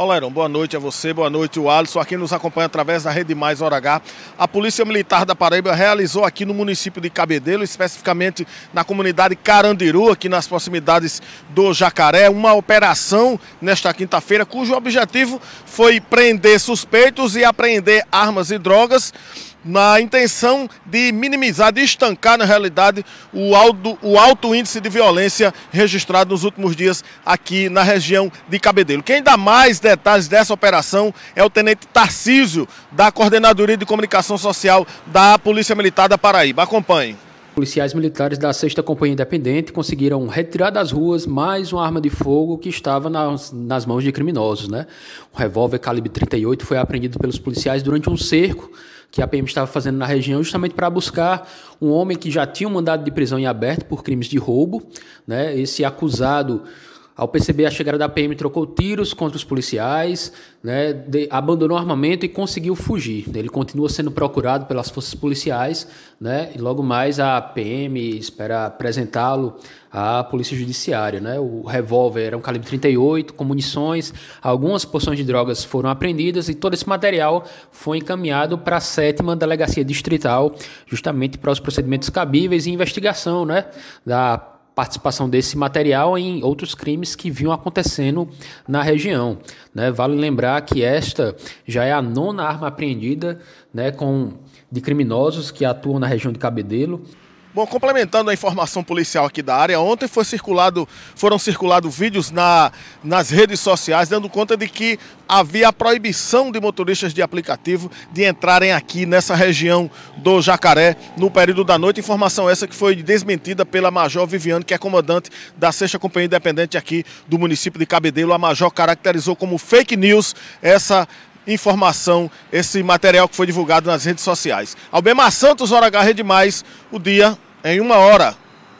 Olá, Iron. Boa noite a você, boa noite o Alisson, aqui nos acompanha através da Rede Mais Hora H. A Polícia Militar da Paraíba realizou aqui no município de Cabedelo, especificamente na comunidade Carandiru, aqui nas proximidades do Jacaré, uma operação nesta quinta-feira, cujo objetivo foi prender suspeitos e apreender armas e drogas na intenção de minimizar, de estancar, na realidade, o alto, o alto índice de violência registrado nos últimos dias aqui na região de Cabedelo. Quem dá mais detalhes dessa operação é o Tenente Tarcísio, da Coordenadoria de Comunicação Social da Polícia Militar da Paraíba. Acompanhe. Policiais militares da 6 Companhia Independente conseguiram retirar das ruas mais uma arma de fogo que estava nas, nas mãos de criminosos. Né? Um revólver calibre 38 foi apreendido pelos policiais durante um cerco que a PM estava fazendo na região, justamente para buscar um homem que já tinha um mandado de prisão em aberto por crimes de roubo. Né? Esse acusado ao perceber a chegada da PM, trocou tiros contra os policiais, né, de, abandonou o armamento e conseguiu fugir. Ele continua sendo procurado pelas forças policiais, né, e logo mais a PM espera apresentá-lo à Polícia Judiciária. Né. O revólver era um calibre 38, com munições, algumas porções de drogas foram apreendidas e todo esse material foi encaminhado para a sétima Delegacia Distrital, justamente para os procedimentos cabíveis e investigação né, da participação desse material em outros crimes que vinham acontecendo na região. Né? Vale lembrar que esta já é a nona arma apreendida né, com, de criminosos que atuam na região de Cabedelo. Bom, complementando a informação policial aqui da área, ontem foi circulado, foram circulados vídeos na, nas redes sociais dando conta de que havia a proibição de motoristas de aplicativo de entrarem aqui nessa região do Jacaré no período da noite. Informação essa que foi desmentida pela Major Viviane, que é comandante da Sexta Companhia Independente aqui do município de Cabedelo. A Major caracterizou como fake news essa informação, esse material que foi divulgado nas redes sociais. Albemar Santos, Hora H Rede Mais, o dia em uma hora.